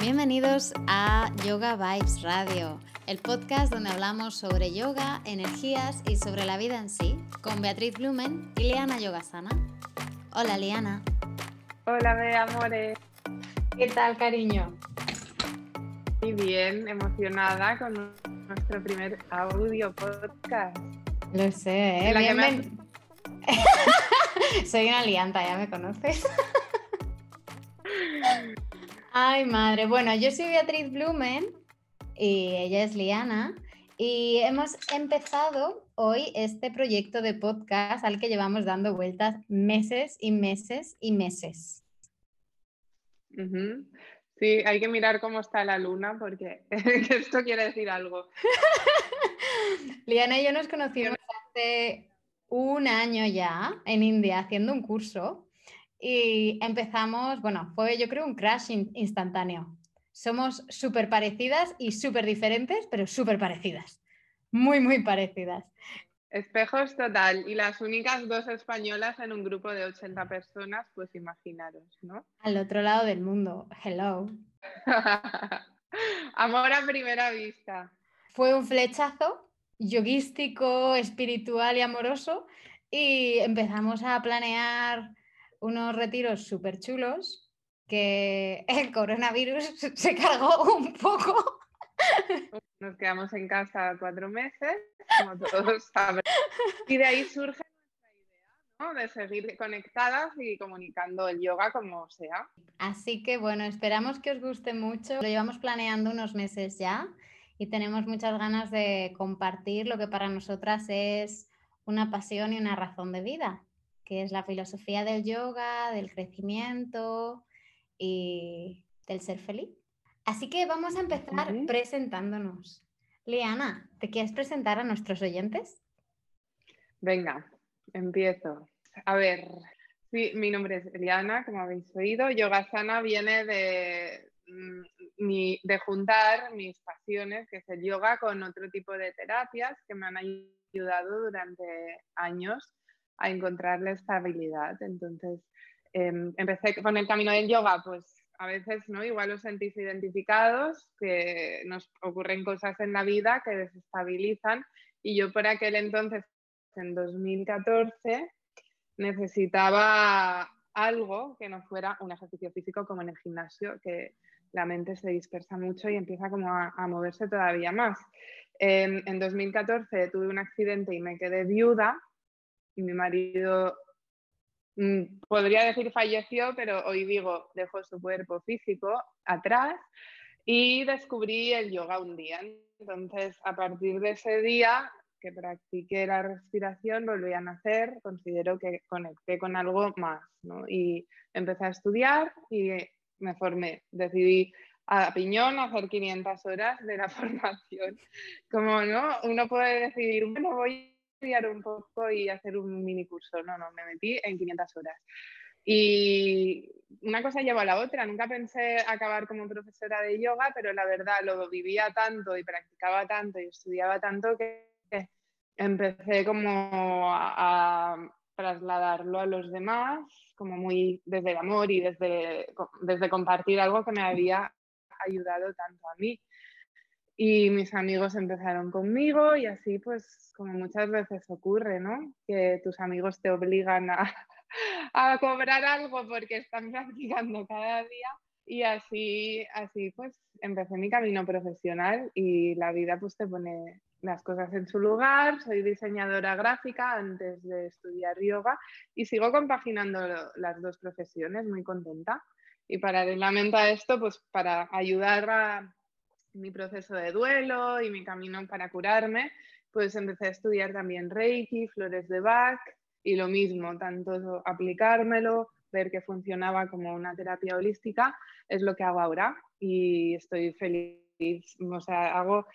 Bienvenidos a Yoga Vibes Radio, el podcast donde hablamos sobre yoga, energías y sobre la vida en sí, con Beatriz Blumen y Liana Yogasana. Hola Liana. Hola, Be, amores. ¿Qué tal, cariño? Muy bien, emocionada con nuestro primer audio podcast. Lo sé, ¿eh? La que Bien, me- bien. Soy una lianta, ya me conoces. Ay, madre. Bueno, yo soy Beatriz Blumen y ella es Liana. Y hemos empezado hoy este proyecto de podcast al que llevamos dando vueltas meses y meses y meses. Sí, hay que mirar cómo está la luna porque esto quiere decir algo. Liana y yo nos conocimos hace un año ya en India haciendo un curso y empezamos, bueno, fue yo creo un crash in- instantáneo. Somos súper parecidas y súper diferentes, pero súper parecidas. Muy, muy parecidas. Espejos total. Y las únicas dos españolas en un grupo de 80 personas, pues imaginaros, ¿no? Al otro lado del mundo. Hello. Amor a primera vista. Fue un flechazo yoguístico, espiritual y amoroso y empezamos a planear unos retiros súper chulos que el coronavirus se cargó un poco. Nos quedamos en casa cuatro meses, como todos saben. Y de ahí surge nuestra idea, ¿no? De seguir conectadas y comunicando el yoga como sea. Así que bueno, esperamos que os guste mucho. Lo llevamos planeando unos meses ya y tenemos muchas ganas de compartir lo que para nosotras es una pasión y una razón de vida, que es la filosofía del yoga, del crecimiento y del ser feliz. Así que vamos a empezar presentándonos. Liana, ¿te quieres presentar a nuestros oyentes? Venga, empiezo. A ver, sí, mi nombre es Eliana, como habéis oído. Yogasana viene de, mm, de juntar mis pasiones, que es el yoga, con otro tipo de terapias que me han ayudado durante años a encontrar la estabilidad. Entonces, em, empecé con el camino del yoga, pues a veces, ¿no? Igual os sentís identificados, que nos ocurren cosas en la vida que desestabilizan y yo por aquel entonces, en 2014, necesitaba algo que no fuera un ejercicio físico como en el gimnasio, que la mente se dispersa mucho y empieza como a, moverse todavía más. En, en 2014 tuve un accidente y me quedé viuda y mi marido mm, podría decir falleció, pero hoy digo dejó su cuerpo físico atrás y descubrí el yoga un día. Entonces, a partir de ese día que practiqué la respiración, volví a nacer, considero que conecté con algo más, ¿no? Y empecé a estudiar y me formé. Decidí a piñón hacer 500 horas de la formación. Como, ¿no? Uno puede decidir, bueno, voy estudiar un poco y hacer un mini curso. No, no, me metí en 500 horas. Y una cosa lleva a la otra. Nunca pensé acabar como profesora de yoga, pero la verdad lo vivía tanto y practicaba tanto y estudiaba tanto que empecé como a, a trasladarlo a los demás, como muy desde el amor y desde, desde compartir algo que me había ayudado tanto a mí. Y mis amigos empezaron conmigo y así pues como muchas veces ocurre, ¿no? Que tus amigos te obligan a, cobrar algo porque están practicando cada día y así, así pues empecé mi camino profesional y la vida pues te pone las cosas en su lugar. Soy diseñadora gráfica antes de estudiar yoga y sigo compaginando las dos profesiones, muy contenta. Y paralelamente a esto, pues para ayudar a mi proceso de duelo y mi camino para curarme, pues empecé a estudiar también Reiki, flores de Bach y lo mismo, tanto aplicármelo, ver que funcionaba como una terapia holística, es lo que hago ahora y estoy feliz. O sea, hago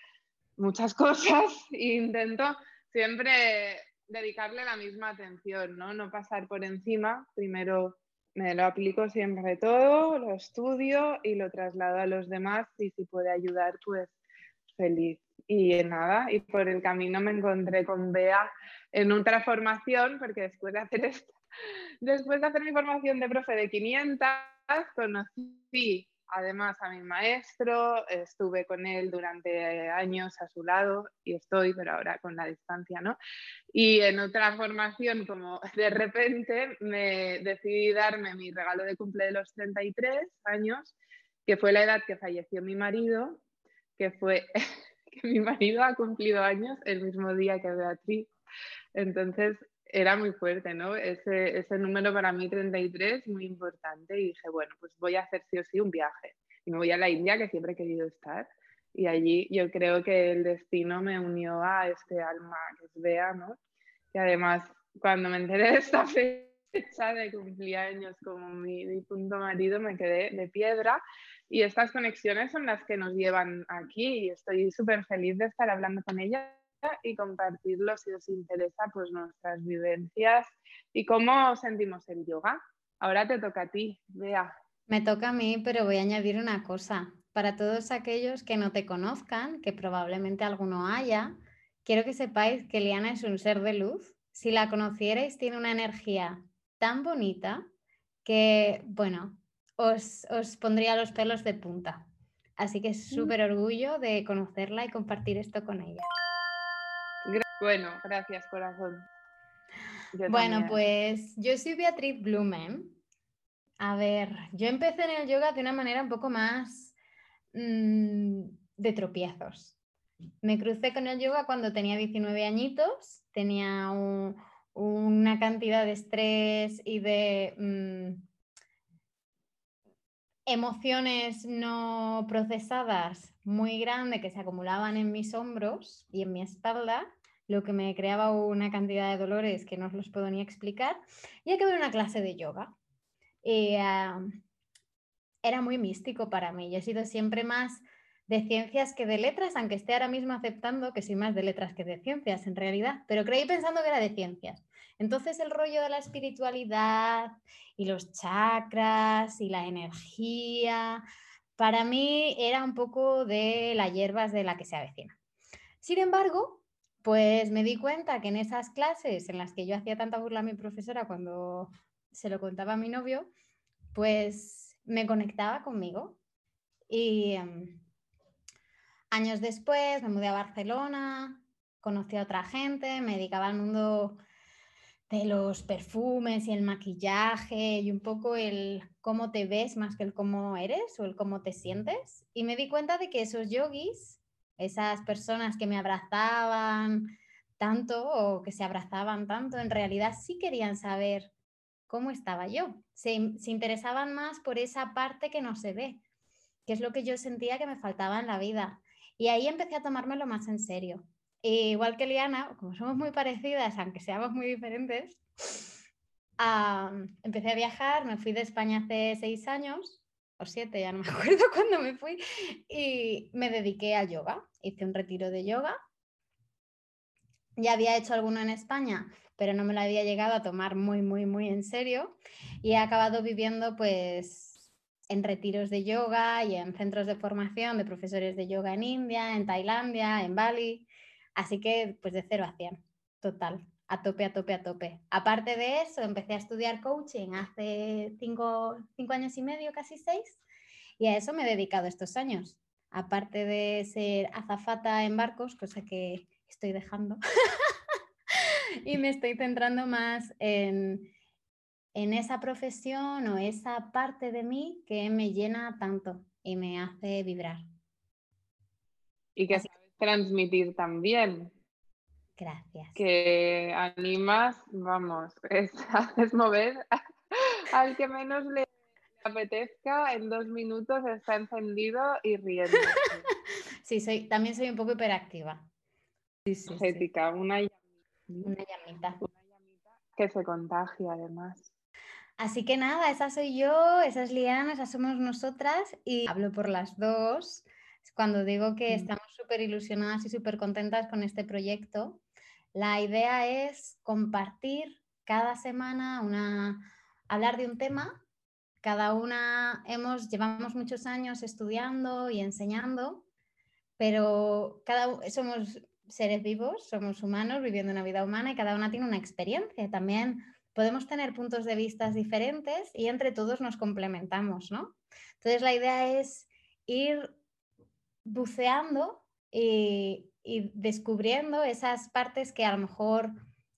muchas cosas e intento siempre dedicarle la misma atención, ¿no? No pasar por encima. Primero me lo aplico siempre todo, lo estudio y lo traslado a los demás y si puede ayudar, pues feliz. Y nada, y por el camino me encontré con Bea en otra formación, porque después de hacer después de hacer mi formación de profe de 500, conocí además a mi maestro, estuve con él durante años a su lado y estoy, pero ahora con la distancia, ¿no? Y en otra formación, como de repente me decidí darme mi regalo de cumple de los 33 años, que fue la edad que falleció mi marido, que fue que mi marido ha cumplido años el mismo día que Beatriz. Entonces era muy fuerte, ¿no? Ese, ese número para mí 33, muy importante. Y dije, bueno, pues voy a hacer sí o sí un viaje. Y me voy a la India, que siempre he querido estar. Y allí yo creo que el destino me unió a este alma que es Bea, ¿no? Y además, cuando me enteré de esta fecha de cumpleaños como mi difunto marido, me quedé de piedra. Y estas conexiones son las que nos llevan aquí. Y estoy súper feliz de estar hablando con ella y compartirlo si os interesa pues nuestras vivencias y cómo sentimos el yoga. Ahora te toca a ti, Bea. Me toca a mí, pero voy a añadir una cosa. Para todos aquellos que no te conozcan, que probablemente alguno haya, quiero que sepáis que Liana es un ser de luz. Si la conocierais, tiene una energía tan bonita que, bueno, os, os pondría los pelos de punta. Así que es mm. súper orgullo de conocerla y compartir esto con ella. Bueno, gracias, corazón. bueno, pues yo soy Beatriz Blumen. A ver, yo empecé en el yoga de una manera un poco más mm, de tropiezos. Me crucé con el yoga cuando tenía 19 añitos, tenía una cantidad de estrés y de mm, emociones no procesadas muy grande que se acumulaban en mis hombros y en mi espalda lo que me creaba una cantidad de dolores que no os los puedo ni explicar, y acabé una clase de yoga. Y, era muy místico para mí. Yo he sido siempre más de ciencias que de letras, aunque esté ahora mismo aceptando que soy más de letras que de ciencias en realidad, pero creí pensando que era de ciencias. Entonces el rollo de la espiritualidad y los chakras y la energía, para mí era un poco de las hierbas de la que se avecina. Sin embargo, pues me di cuenta que en esas clases en las que yo hacía tanta burla a mi profesora cuando se lo contaba a mi novio, pues me conectaba conmigo. Y em, años después me mudé a Barcelona, conocí a otra gente, me dedicaba al mundo de los perfumes y el maquillaje y un poco el cómo te ves más que el cómo eres o el cómo te sientes. Y me di cuenta de que esos yogis esas personas que me abrazaban tanto o que se abrazaban tanto, en realidad sí querían saber cómo estaba yo. Se, interesaban más por esa parte que no se ve, que es lo que yo sentía que me faltaba en la vida. Y ahí empecé a tomármelo más en serio. igual que Liana, como somos muy parecidas, aunque seamos muy diferentes, empecé a viajar, me fui de España hace seis años siete, ya no me acuerdo cuándo me fui, y me dediqué a yoga. Hice un retiro de yoga. Ya había hecho alguno en España, pero no me lo había llegado a tomar muy, muy, muy en serio. Y he acabado viviendo pues en retiros de yoga y en centros de formación de profesores de yoga en India, en Tailandia, en Bali. Así que pues de cero a cien, total a tope, a tope, a tope. Aparte de eso, empecé a estudiar coaching hace cinco, años y medio, casi seis, y a eso me he dedicado estos años. Aparte de ser azafata en barcos, cosa que estoy dejando, y me estoy centrando más en, en esa profesión o esa parte de mí que me llena tanto y me hace vibrar. Y que sabes transmitir también. Gracias. Que animas, vamos, es, haces mover al que menos le apetezca, en dos minutos está encendido y riendo. sí, soy, también soy un poco hiperactiva. Sí, sí, una llamita. Una llamita. Una llamita que se contagia además. Así que nada, esa soy yo, esa es Liana, esas somos nosotras y hablo por las dos cuando digo que mm. estamos súper ilusionadas y súper contentas con este proyecto la idea es compartir cada semana una, hablar de un tema. Cada una hemos, llevamos muchos años estudiando y enseñando, pero cada somos seres vivos, somos humanos viviendo una vida humana y cada una tiene una experiencia. También podemos tener puntos de vista diferentes y entre todos nos complementamos, ¿no? Entonces la idea es ir buceando y, descubriendo esas partes que a lo mejor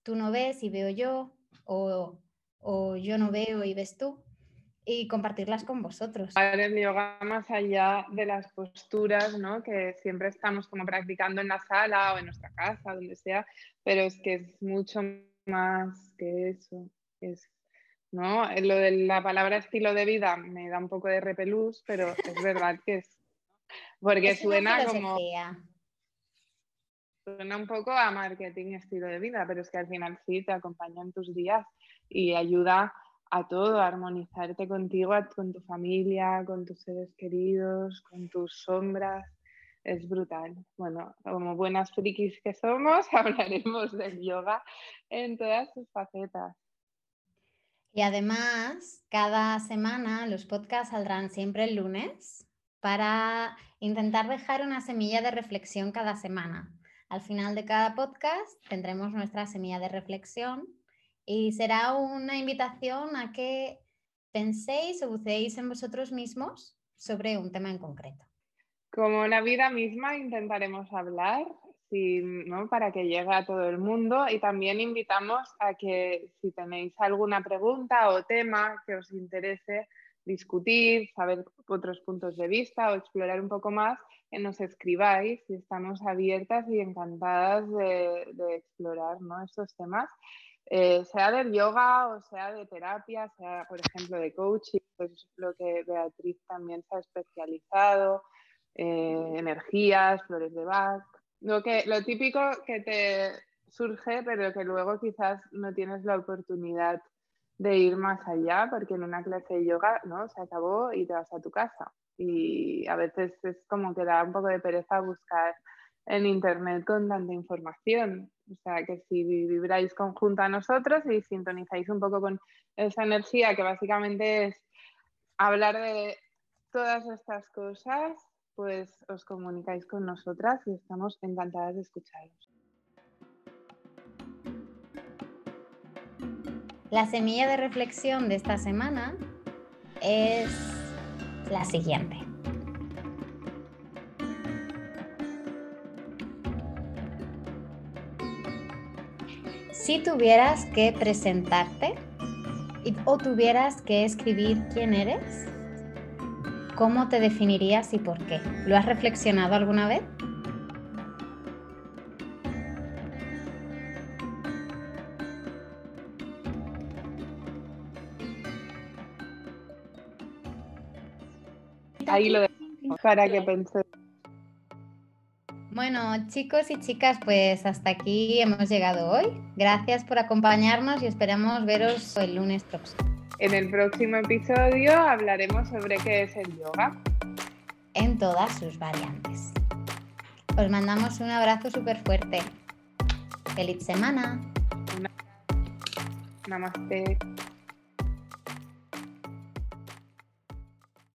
tú no ves y veo yo, o, o yo no veo y ves tú, y compartirlas con vosotros. El yoga más allá de las posturas, ¿no? Que siempre estamos como practicando en la sala o en nuestra casa, donde sea, pero es que es mucho más que eso. Es, ¿no? Lo de la palabra estilo de vida me da un poco de repelús, pero es verdad que es. Porque suena como. Suena un poco a marketing estilo de vida, pero es que al final sí te acompaña en tus días y ayuda a todo, a armonizarte contigo, con tu familia, con tus seres queridos, con tus sombras. Es brutal. Bueno, como buenas frikis que somos, hablaremos del yoga en todas sus facetas. Y además, cada semana los podcasts saldrán siempre el lunes para intentar dejar una semilla de reflexión cada semana. Al final de cada podcast tendremos nuestra semilla de reflexión y será una invitación a que penséis o buceéis en vosotros mismos sobre un tema en concreto. Como la vida misma intentaremos hablar ¿no? para que llegue a todo el mundo y también invitamos a que si tenéis alguna pregunta o tema que os interese discutir, saber otros puntos de vista o explorar un poco más, que nos escribáis y estamos abiertas y encantadas de, explorar ¿no? estos temas. Eh, sea del yoga o sea de terapia, sea por ejemplo de coaching, pues lo que Beatriz también se ha especializado, eh, energías, flores de Bach, lo, que, lo típico que te surge, pero que luego quizás no tienes la oportunidad de ir más allá, porque en una clase de yoga ¿no? se acabó y te vas a tu casa. Y a veces es como que da un poco de pereza buscar en internet con tanta información. O sea que si vibráis conjunto a nosotros y sintonizáis un poco con esa energía que básicamente es hablar de todas estas cosas, pues os comunicáis con nosotras y estamos encantadas de escucharos. La semilla de reflexión de esta semana es la siguiente. Si tuvieras que presentarte o tuvieras que escribir quién eres, ¿Cómo te definirías y por qué? ¿Lo has reflexionado alguna vez? Ahí lo dejo para que pensé. Bueno, chicos y chicas, pues hasta aquí hemos llegado hoy. Gracias por acompañarnos y esperamos veros el lunes próximo. En el próximo episodio hablaremos sobre qué es el yoga. En todas sus variantes. Os mandamos un abrazo súper fuerte. ¡Feliz semana! Namaste.